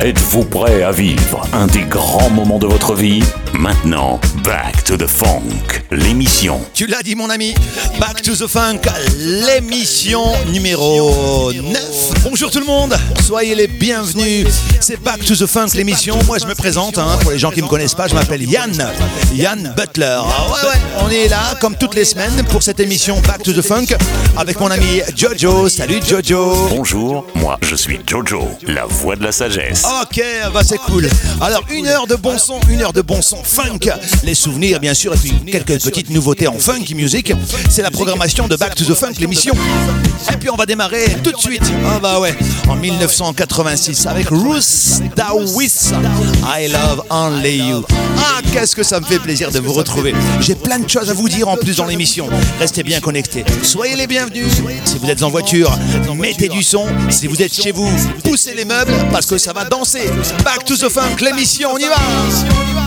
Êtes-vous prêt à vivre un des grands moments de votre vie? Maintenant, Back to the Funk, l'émission. Tu l'as dit mon ami, Back to the Funk, l'émission numéro 9. Bonjour tout le monde, soyez les bienvenus. C'est Back to the Funk, l'émission. Moi je me présente, hein, pour les gens qui ne me connaissent pas, je m'appelle Yann, Yann Butler. Ah ouais, ouais, on est là comme toutes les semaines pour cette émission Back to the Funk avec mon ami Jojo. Salut Jojo. Bonjour, moi je suis Jojo, la voix de la sagesse. Ok, bah c'est cool. Alors une heure de bon son, une heure de bon son funk, les souvenirs bien sûr, et puis quelques petites nouveautés en funk music. C'est la programmation de Back to the Funk, l'émission. Et puis on va démarrer tout de suite. Ah bah ouais, en 1986 avec Ruth Dawis. I love only you. Ah qu'est-ce que ça me fait plaisir de vous retrouver. J'ai plein de choses à vous dire en plus dans l'émission. Restez bien connectés. Soyez les bienvenus. Si vous êtes en voiture, mettez du son. Si vous êtes chez vous, poussez les meubles parce que ça va Back to the Funk, l'émission, on y va.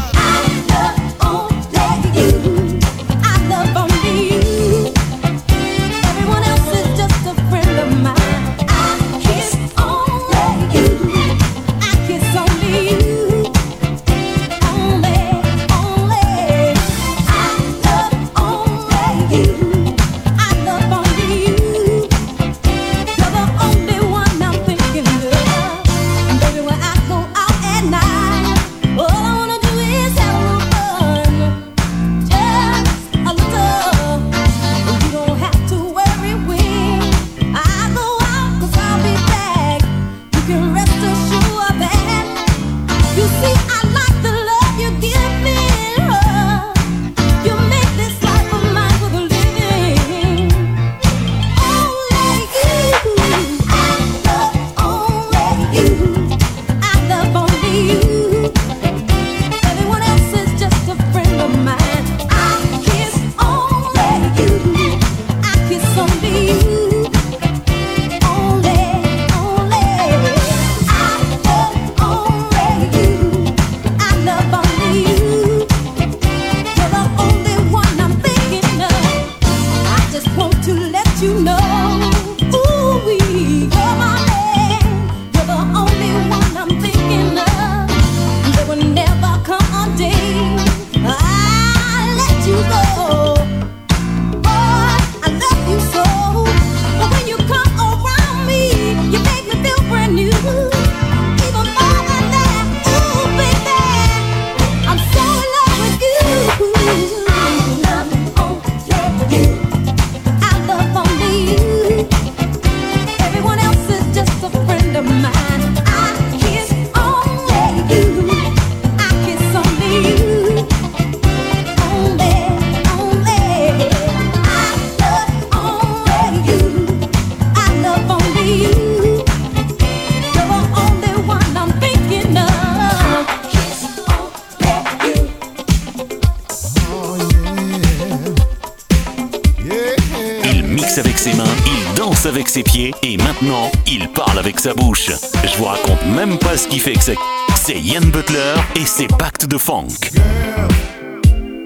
Avec ses pieds et maintenant il parle avec sa bouche. Je vous raconte même pas ce qui fait que c'est. Ian Butler et Back to the Funk. Girl,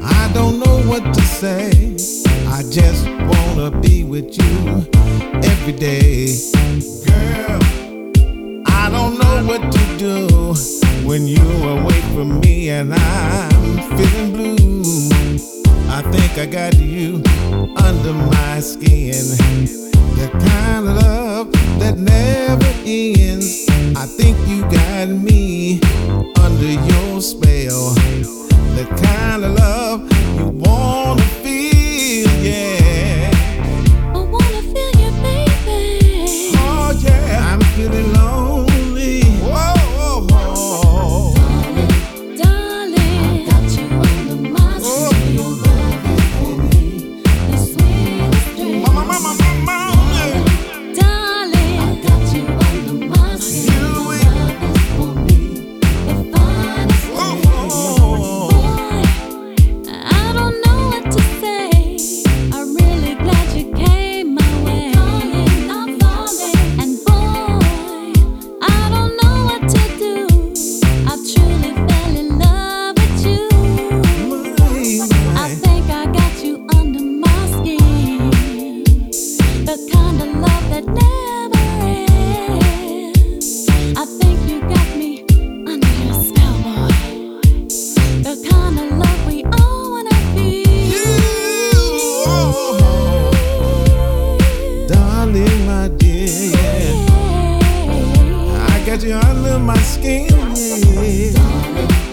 I don't know what to say. I just wanna be with you every day. Girl, I don't know what to do when you're away from me and I'm feeling blue. I think I got you under my skin. The kind of love that never ends. I think you got me under your spell. The kind of love you wanna yeah.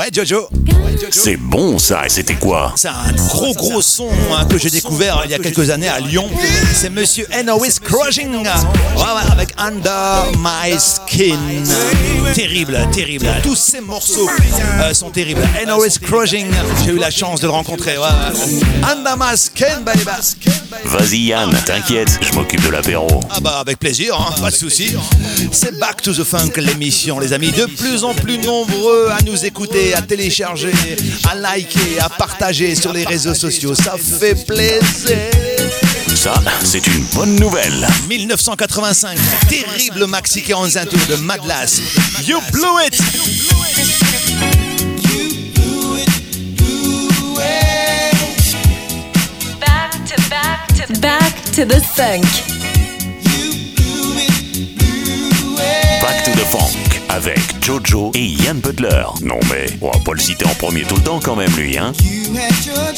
Ouais, Jojo. c'est bon ça, et c'était quoi C'est un gros gros son hein, que j'ai découvert il y a quelques années à Lyon. C'est Monsieur Enois Crushing. Ouais, ouais, avec Under My Skin. Terrible, terrible. Tous ces morceaux euh, sont terribles. Enois Crushing. J'ai eu la chance de le rencontrer. Ouais, ouais. Under My Skin, baby. Vas-y Yann, t'inquiète, je m'occupe de l'apéro. Ah bah avec plaisir, hein, pas de souci. C'est Back to the Funk l'émission, les amis. De plus en plus nombreux à nous écouter, à télécharger, à liker, à partager sur les réseaux sociaux. Ça fait plaisir. Ça, c'est une bonne nouvelle. 1985, terrible maxi 45 tours de Madlass. You blew it. Back to the funk. Back to the Funk avec Jojo et Yann Butler. Non mais, on va pas le citer en premier tout le temps quand même lui, hein. You had your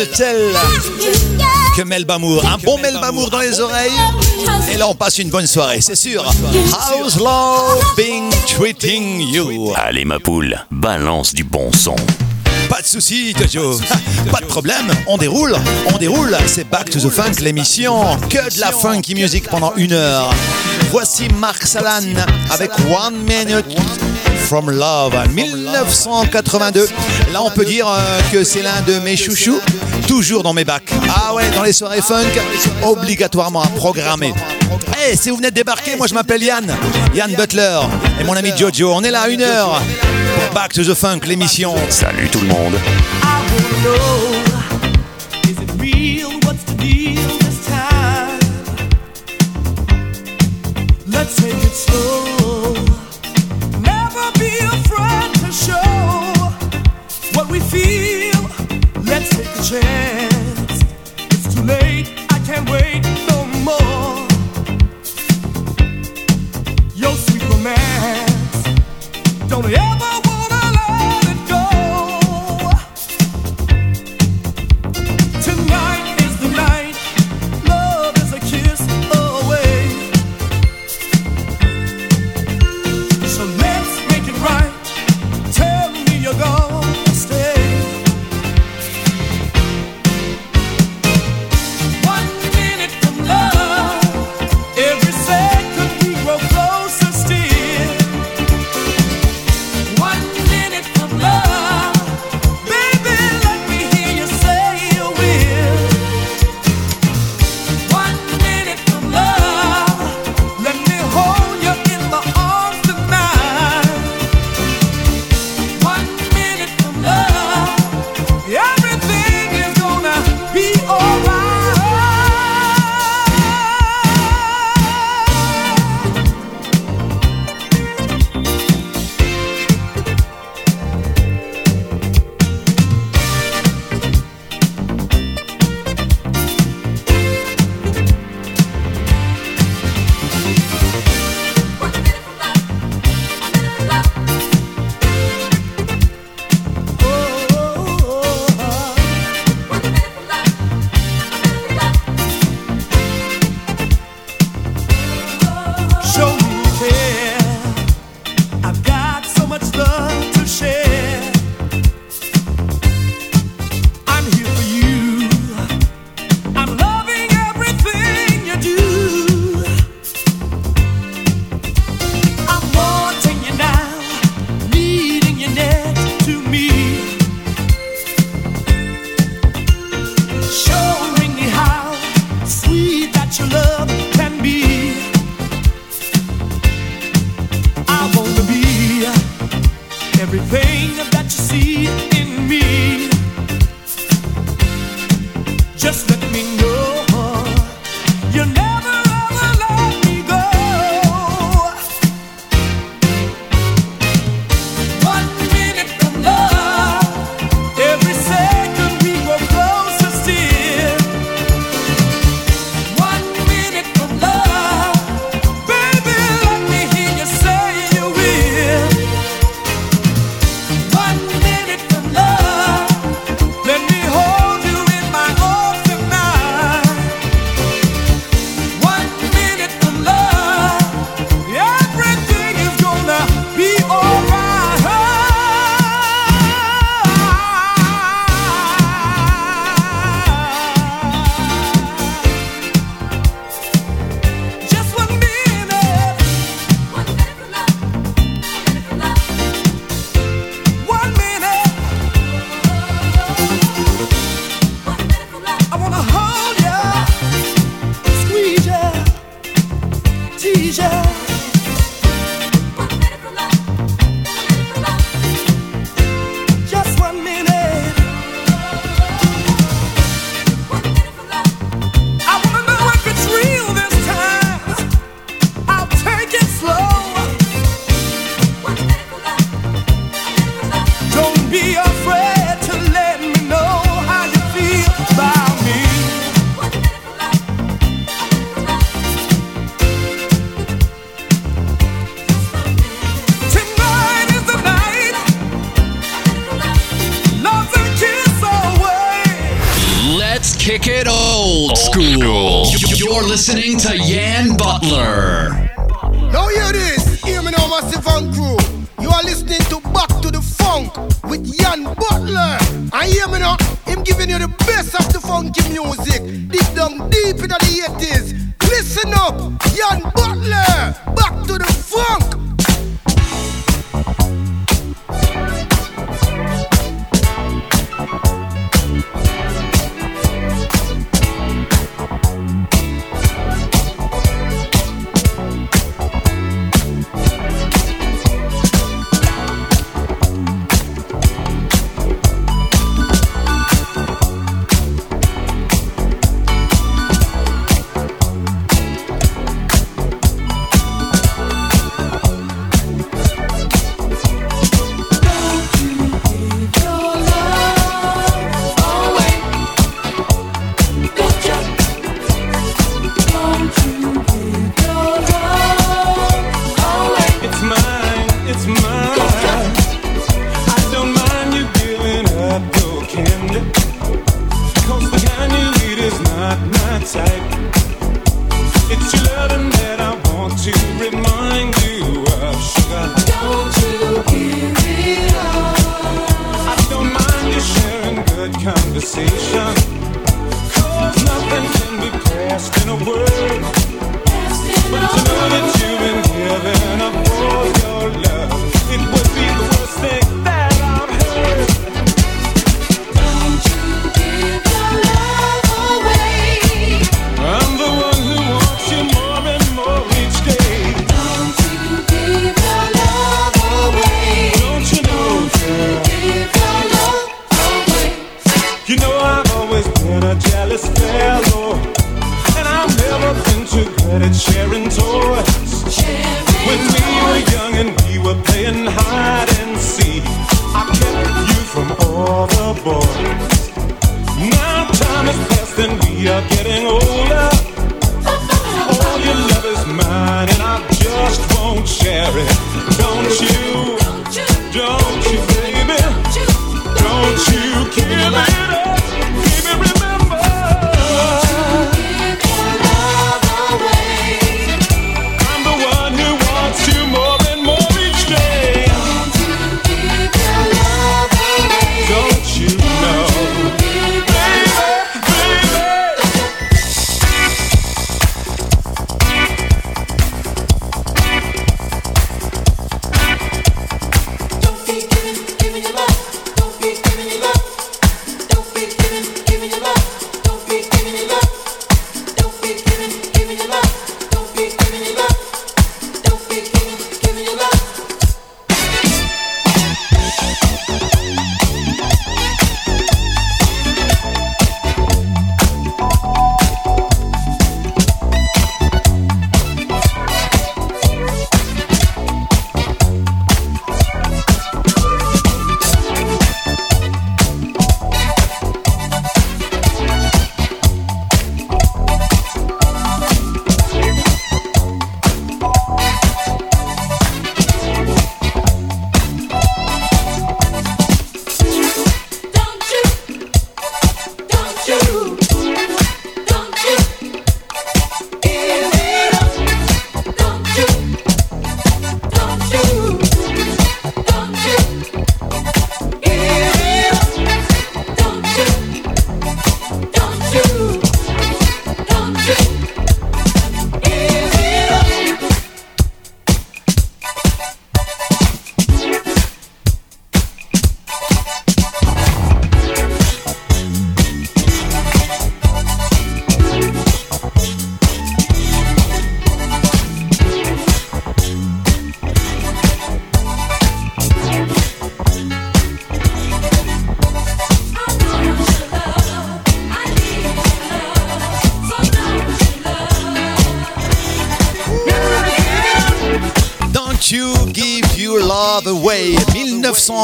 de tel que Melba Moore. Un bon Melba Moore dans les oreilles. Et là, on passe une bonne soirée, c'est sûr. How's treating you? Allez, ma poule, balance du bon son. Pas de soucis, Jojo. Pas de problème, on déroule, on déroule. C'est Back to the Funk, l'émission. Que de la funky music pendant une heure. Voici Marc Salan avec One Minute. From Love 1982. Là, on peut dire euh, que c'est l'un de mes chouchous, toujours dans mes bacs. Ah ouais, dans les soirées funk, obligatoirement à programmer. Hey, si vous venez de débarquer, moi je m'appelle Yann, Yann Butler et mon ami Jojo. On est là à une heure pour Back to the Funk, l'émission. Salut tout le monde. Ah, oh,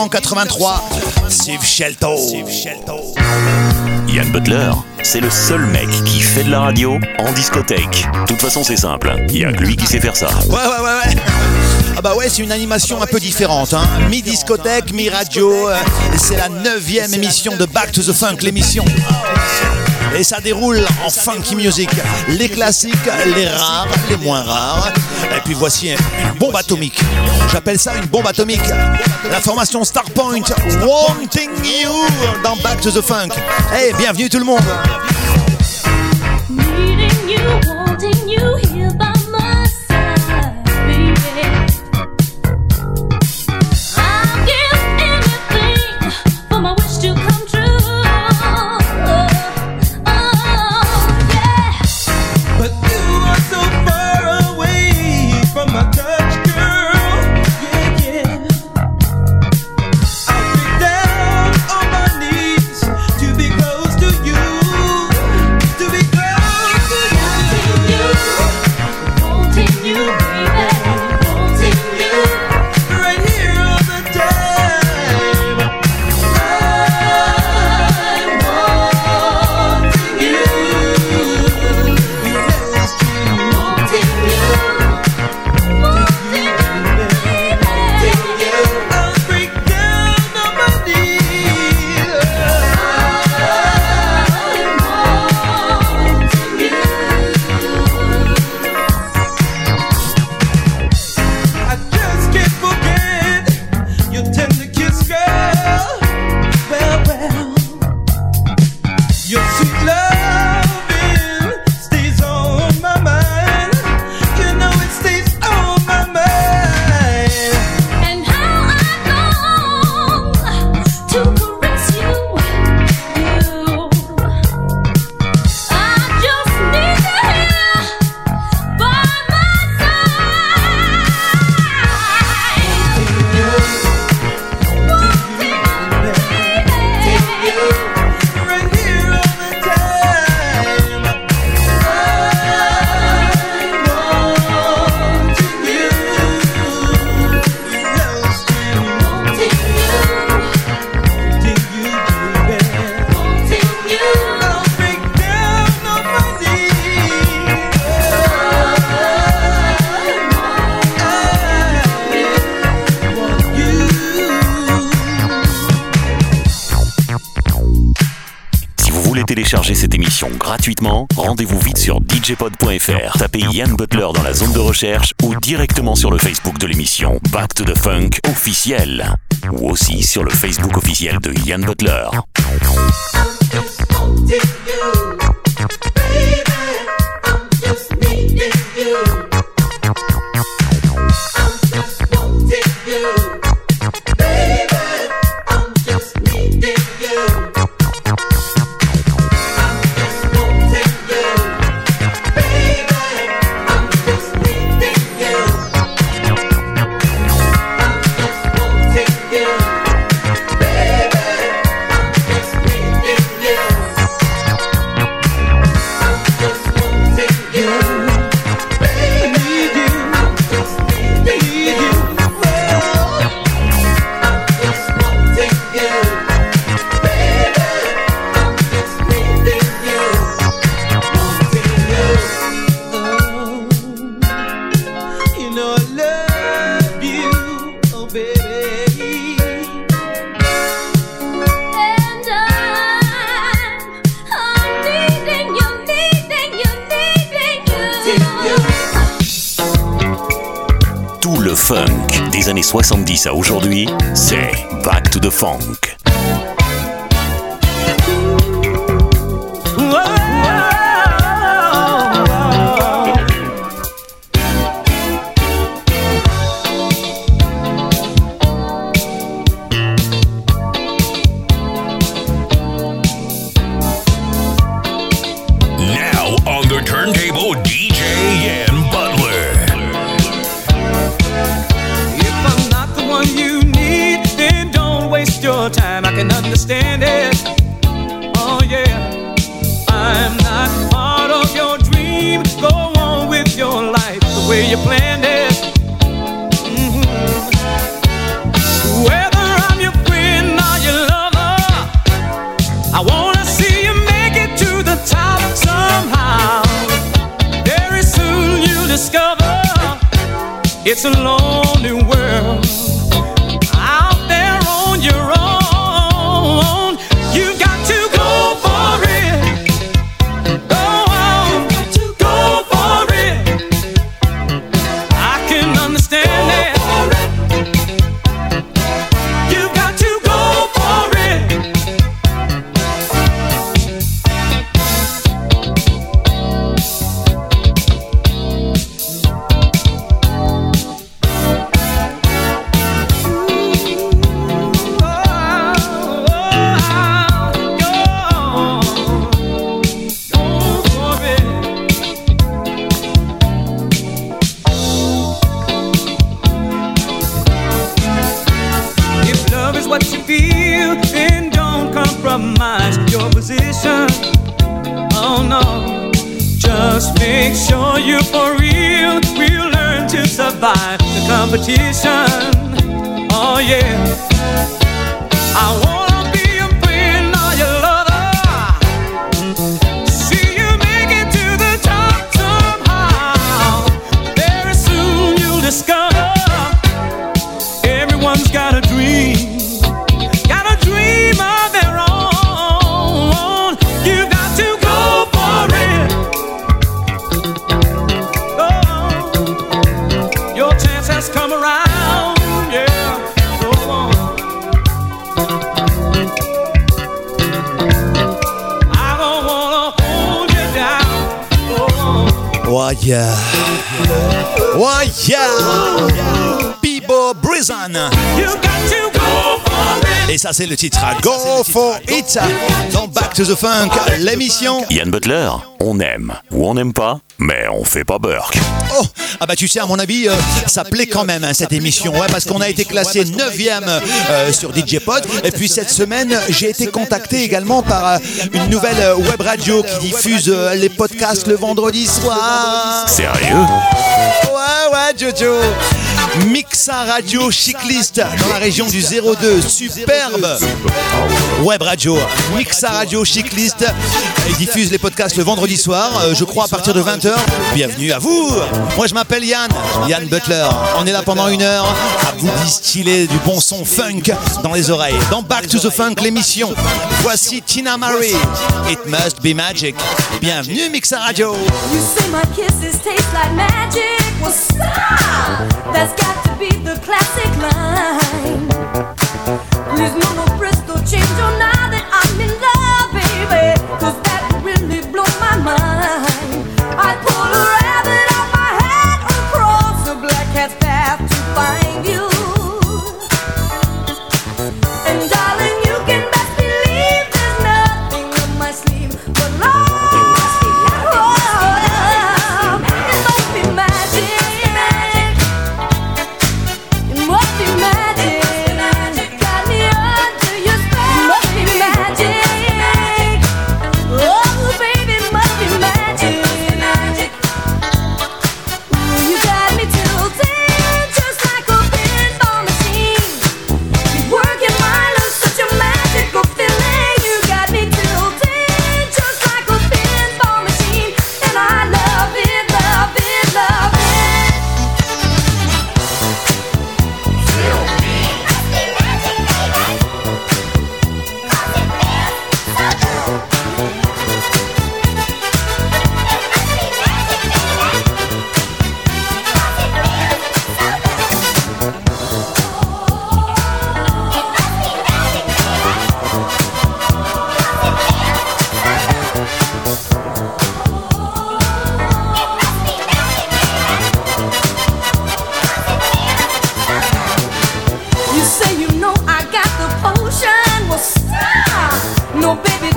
83, Steve Shelto. Ian Butler, c'est le seul mec qui fait de la radio en discothèque. De toute façon, c'est simple, hein. il y a que lui qui sait faire ça. Ouais, ouais, ouais, ouais. Ah bah ouais, c'est une animation un peu différente. Hein. Mi-discothèque, mi-radio. Euh, c'est la neuvième émission de Back to the Funk, l'émission. Et ça déroule en funky music. Les classiques, les rares, les moins rares. Et puis voici une bombe atomique. J'appelle ça une bombe atomique la formation Starpoint, Wanting You dans Back to the Funk. Hey, bienvenue tout le monde. djpod.fr, tapez Yann Butler dans la zone de recherche ou directement sur le Facebook de l'émission Back to the Funk officiel ou aussi sur le Facebook officiel de Yann Butler. 70 à aujourd'hui, c'est Back to the Funk. Competition. Oh yeah. I wanna Oh, yeah. Yeah. Bibo Brizan. you got to go for it. Et ça, c'est le titre. Go for it. Dans Back to the Funk, l'émission. Yann Butler, on aime ou on n'aime pas, mais on fait pas Burke. Ah bah tu sais, à mon avis, euh, ça plaît quand même hein, cette émission, ouais, parce qu'on a été classé 9e euh, sur DJ Pod. Et puis cette semaine, j'ai été contacté également par euh, une nouvelle web radio qui diffuse euh, les podcasts le vendredi soir. Sérieux? Ouais, ouais, Jojo. Mixa Radio Cycliste dans la région du 02. Superbe. Web Radio. Mixa Radio Cycliste. Il diffuse les podcasts le vendredi soir, euh, je crois à partir de 20h. Bienvenue à vous. Moi, je m'appelle Yann. Yann Butler. On est là pendant une heure à vous distiller du bon son funk dans les oreilles. Dans Back to the Funk, l'émission. Voici Tina Marie. It must be magic. Bienvenue, Mixa Radio. You say my kisses taste like magic. change your now that I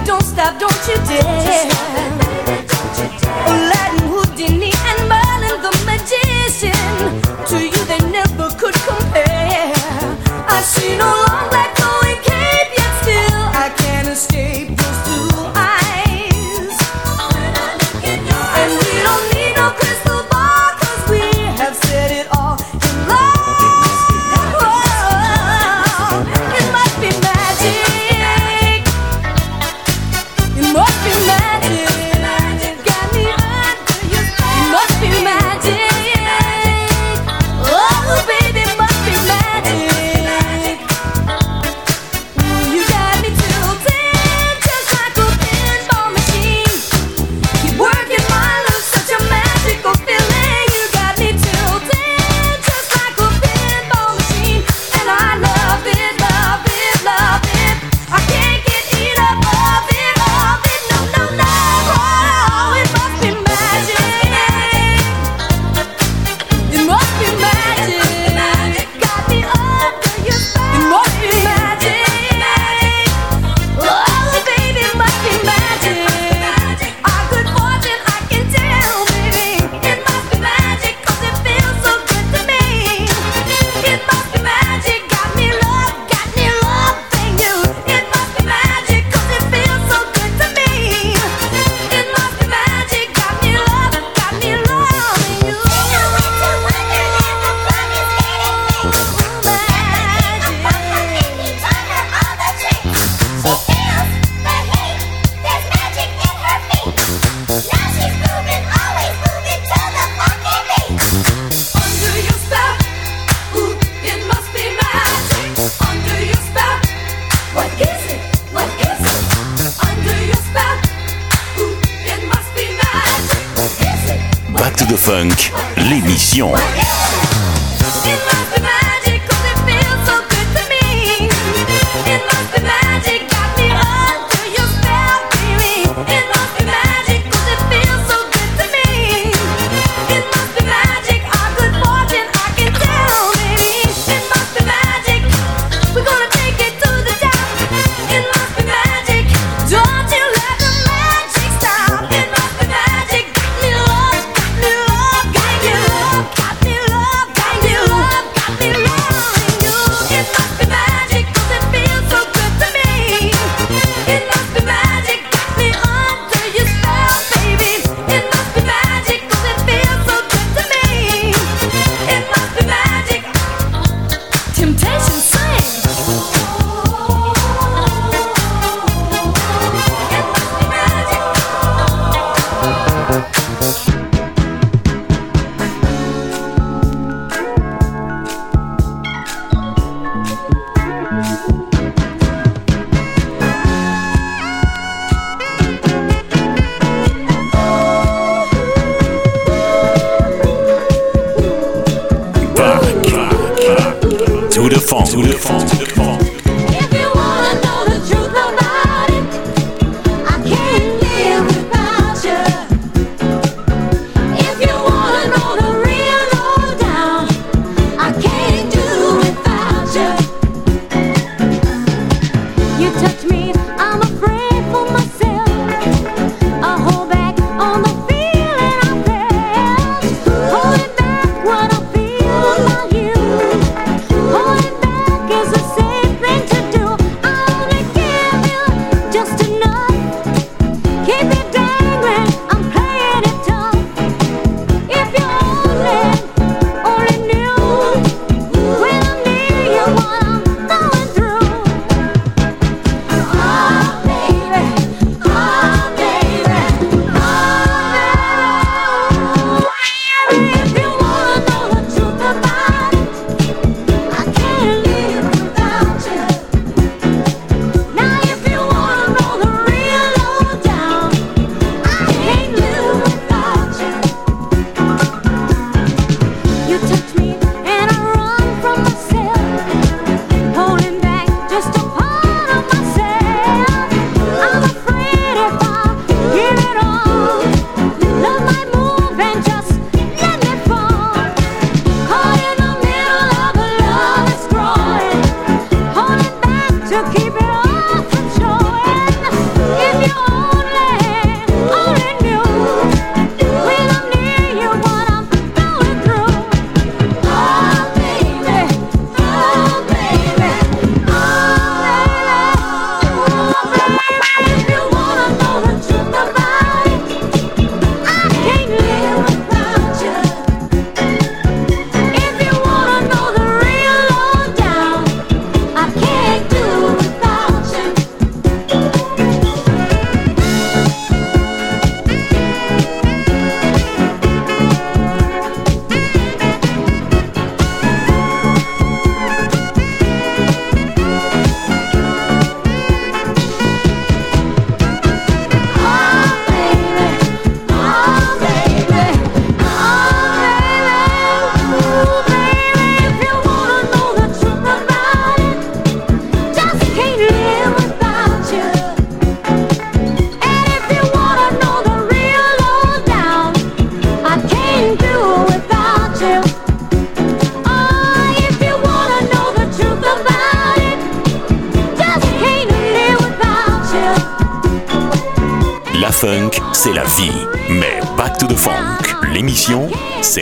Don't stop, don't you dare. Aladdin, Houdini, and Merlin the magician. To you they never could compare. I see no longer. Funk, l'émission.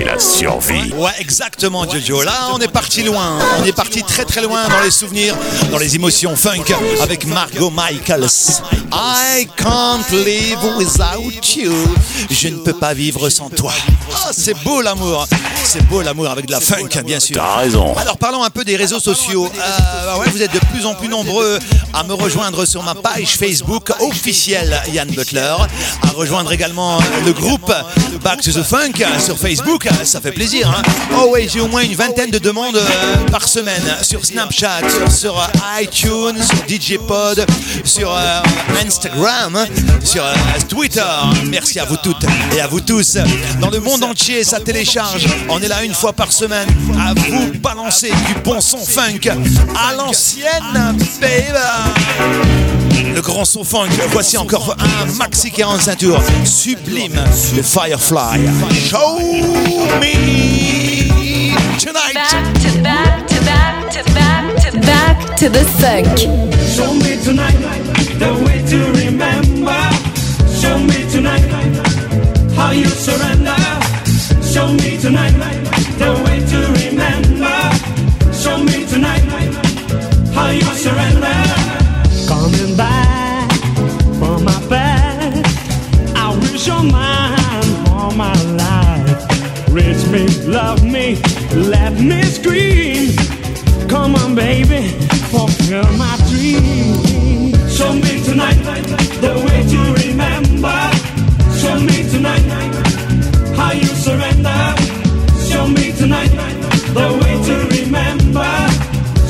la survie. Ouais, exactement, Jojo. Là, on est parti loin. On est parti très très loin dans les souvenirs, dans les émotions funk avec Margot Michaels. I can't live without you. Je ne peux pas vivre sans toi. Ah, c'est beau l'amour. C'est beau l'amour avec de la funk, hein, bien sûr. T'as raison. Alors parlons un peu des réseaux sociaux. Euh, bah vous êtes de plus en plus nombreux à me rejoindre sur ma page Facebook officielle Yann Butler, à rejoindre également euh, le groupe Back to the Funk hein, sur Facebook. Hein, ça fait plaisir. Oh ouais, j'ai au moins une vingtaine de demandes euh, par semaine sur Snapchat, sur, iTunes, sur DJ Pod, sur Instagram, sur euh, Twitter. Merci à vous toutes et à vous tous. Dans le monde entier, ça télécharge. On est là une fois par semaine à vous balancer du bon son funk à l'ancienne, baby. Le grand son funk, voici encore un maxi 45 tours sublime de Firefly. Show me tonight. To the sink. Show me tonight the way to remember. Show me tonight how you surrender. Show me tonight the way to remember. Show me tonight how you surrender. Coming back from my past, I wish you're mine all my life. Reach me, love me, let me scream. Come on, baby, fulfill my dream. Show me tonight the way to remember. Show me tonight how you surrender. Show me tonight the way to remember.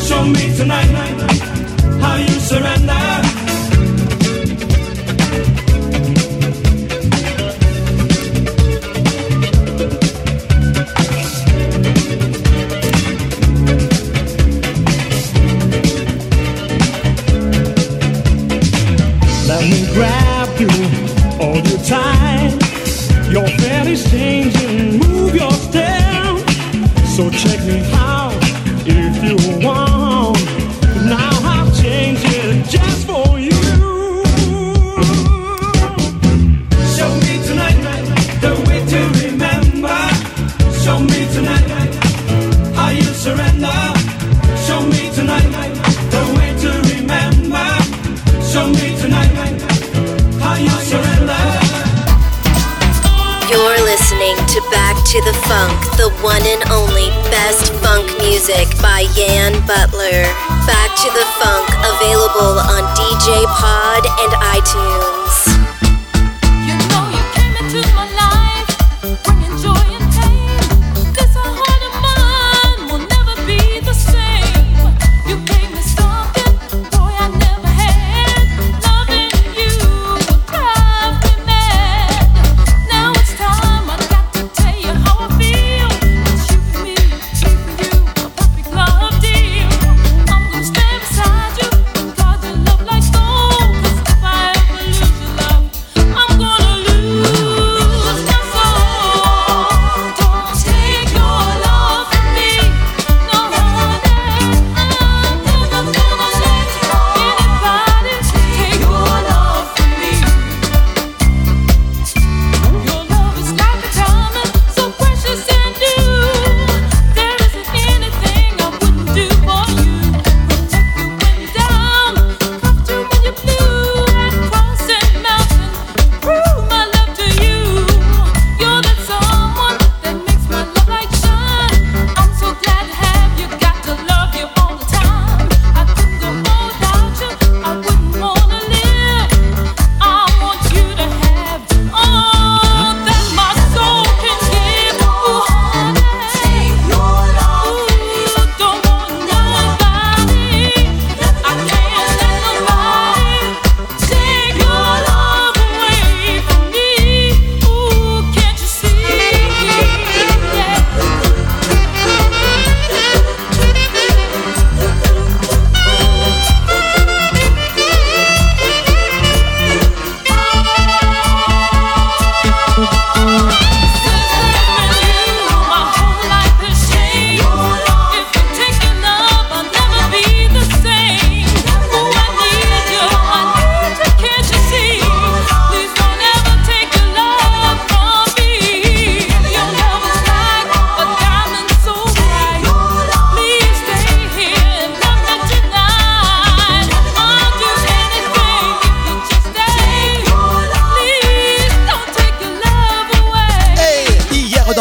Show me tonight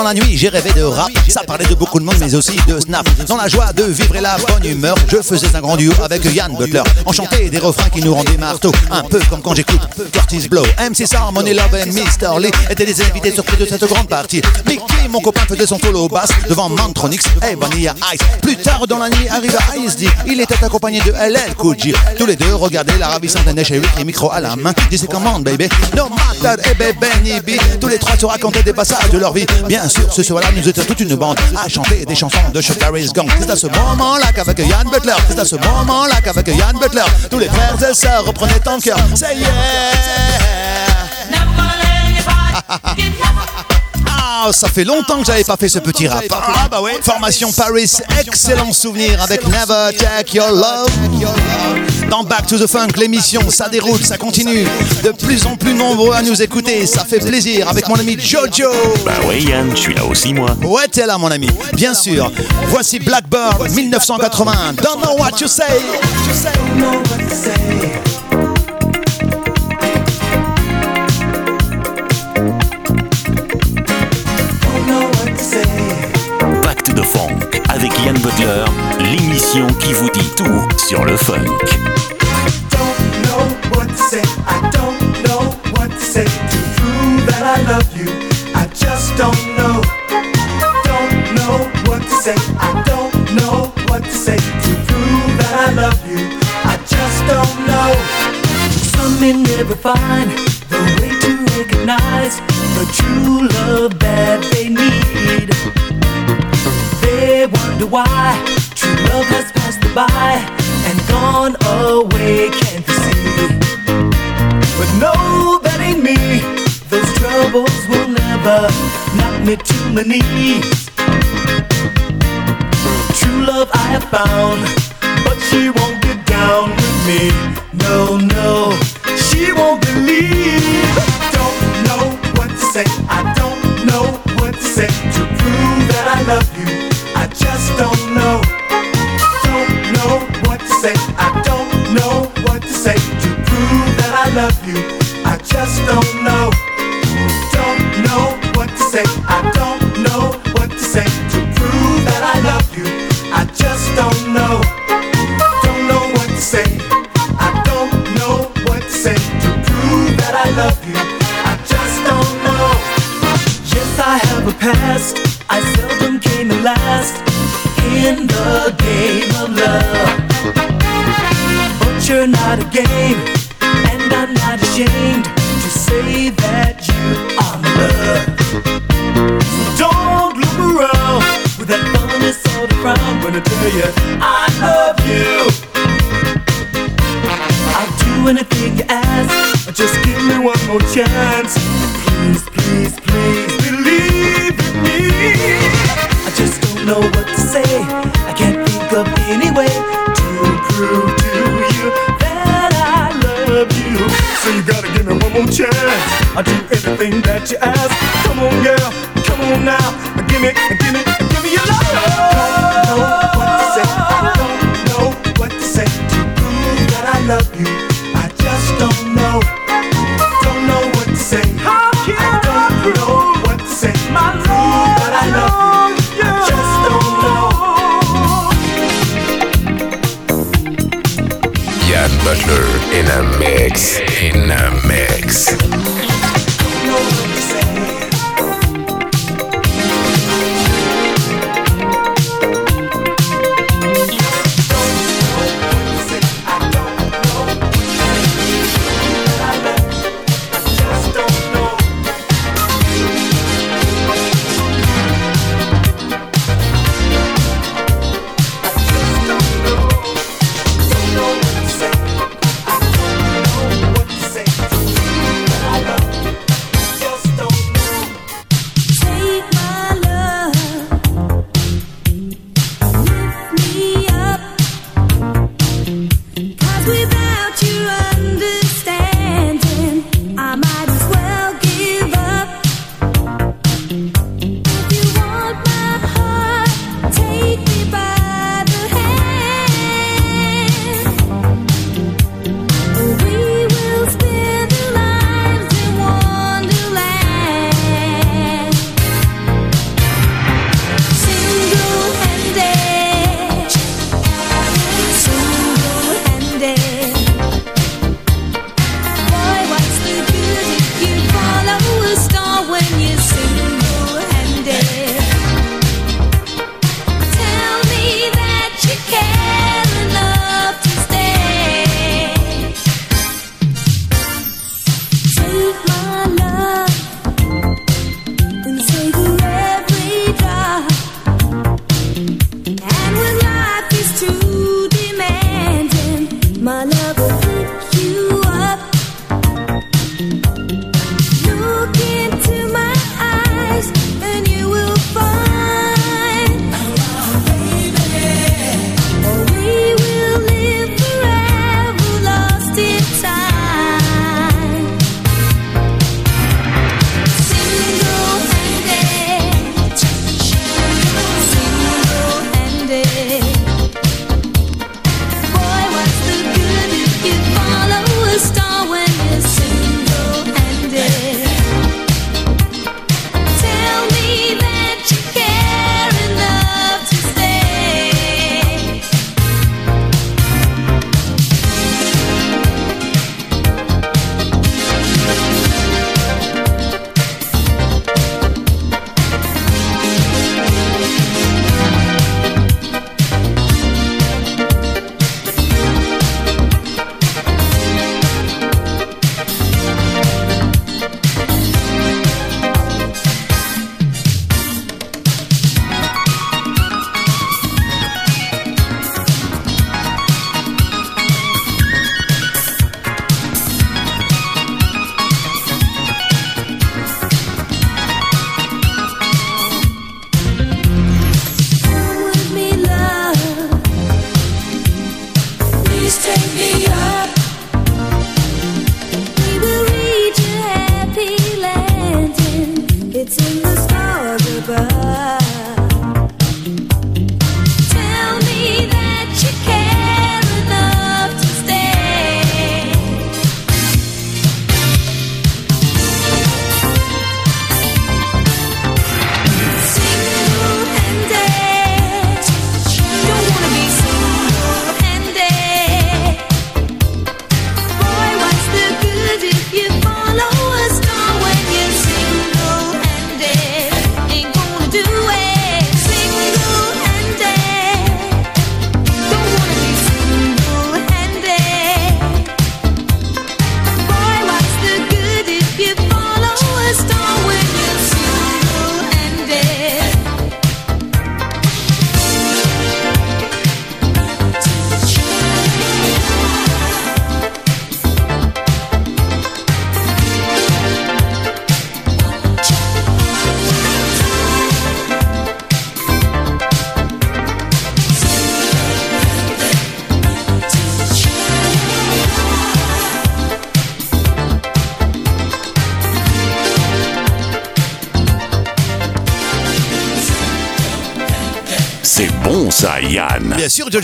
la nuit, j'ai rêvé de rap. Ça parlait de beaucoup de monde, mais aussi de snap. Dans la joie de vivre et la bonne humeur, je faisais un grand duo avec Yann Butler. On chantait des refrains qui nous rendaient marteau. Un peu comme quand j'écoute Curtis Blow. MC Money Love et Mr. Lee étaient les invités surpris de cette grande partie. Mickey, mon copain, faisait son solo basse devant Mantronix et Vanilla Ice. Plus tard dans la nuit, arriva ISD. Il était accompagné de LL Cool J. Tous les deux regardaient la ravissante Neige et les micros à la main. Disaient comment, baby? No matter, et Benny B. Tous les trois se racontaient des passages de leur vie. Bien sûr, ce soir-là, nous étions toute une bande à chanter des chansons de Chuck Berry's Gang. C'est à ce moment-là qu'avec Yann Butler, c'est à ce moment-là qu'avec Yann Butler, tous les frères et sœurs reprenaient en cœur. C'est yeah! Ah, ça fait longtemps que j'avais pas fait ce petit rap. Ah bah ouais. Formation Paris, excellent souvenir avec Never Take Your Love. Dans Back to the Funk, l'émission, ça déroule, ça continue. De plus en plus nombreux à nous écouter, ça fait plaisir avec mon ami Jojo. Bah ouais Yann, je suis là aussi moi. Ouais, t'es là mon ami, bien sûr. Voici Blackbird 1980. Don't know what you say. Back you. I just don't know. Some may never find the way to recognize the true love that they need. Wonder why true love has passed by and gone away. Can't you see? But no, that ain't me. Those troubles will never knock me to my knees. True love I have found, but she won't get down with me. No, no, she won't believe. Don't know what to say. I don't know what to say to prove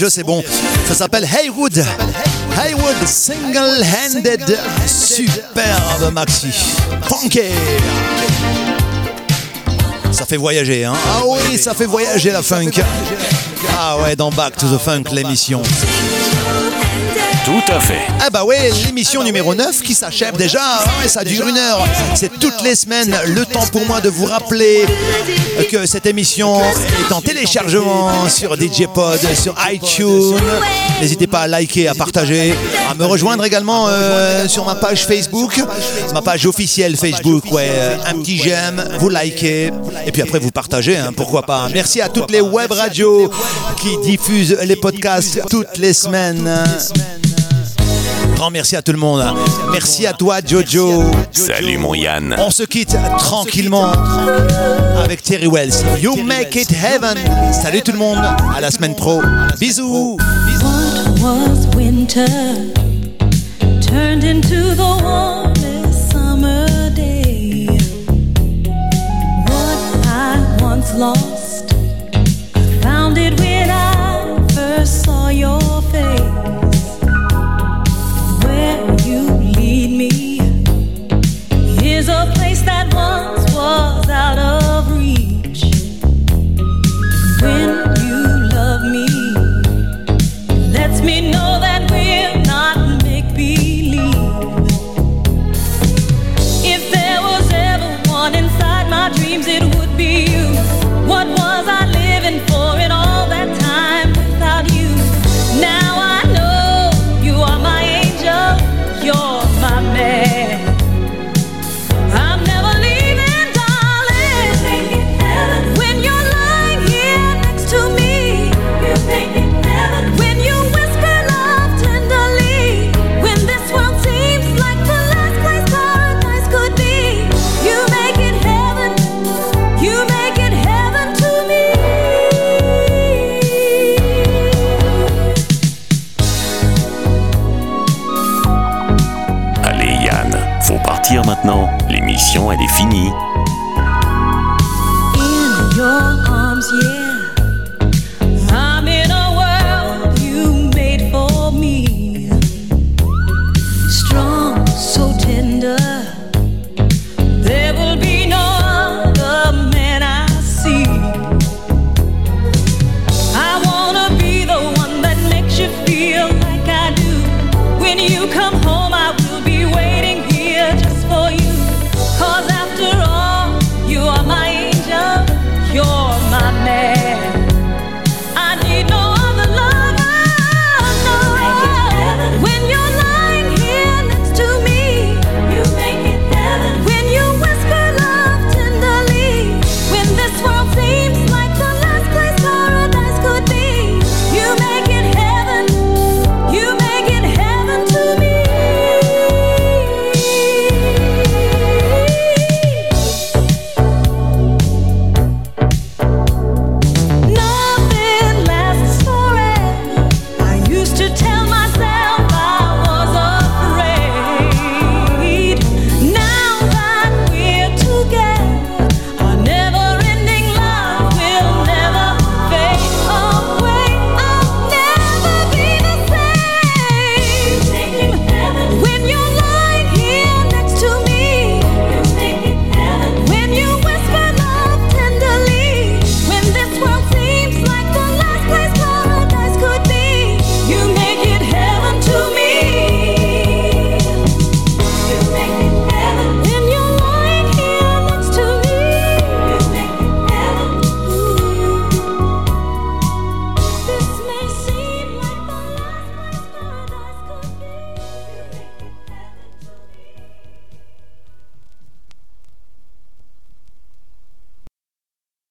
C'est bon. Ça s'appelle Haywood. Haywood Single-Handed. Superbe maxi. Ça fait voyager, hein Ah oui, ça fait voyager la funk. Ah ouais, dans Back to the Funk, l'émission. Tout à fait. Ah bah ouais, l'émission numéro 9 qui s'achève déjà. Ouais, ça dure une heure. C'est toutes les semaines le temps pour moi de vous rappeler que cette émission est en téléchargement sur DJ Pod, sur iTunes. N'hésitez pas à liker, à partager, à me rejoindre également euh, sur ma page Facebook, ma page officielle Facebook. Ouais, euh, un petit j'aime, vous likez et puis après vous partagez, hein, pourquoi pas. Merci à toutes les web radios qui diffusent les podcasts toutes les semaines. Grand merci à tout le monde. Merci à toi, Jojo. Salut mon Yann. On se quitte tranquillement avec Terry Wells. You make it heaven. Salut tout le monde. À la semaine pro. Bisous. What Elle est finie.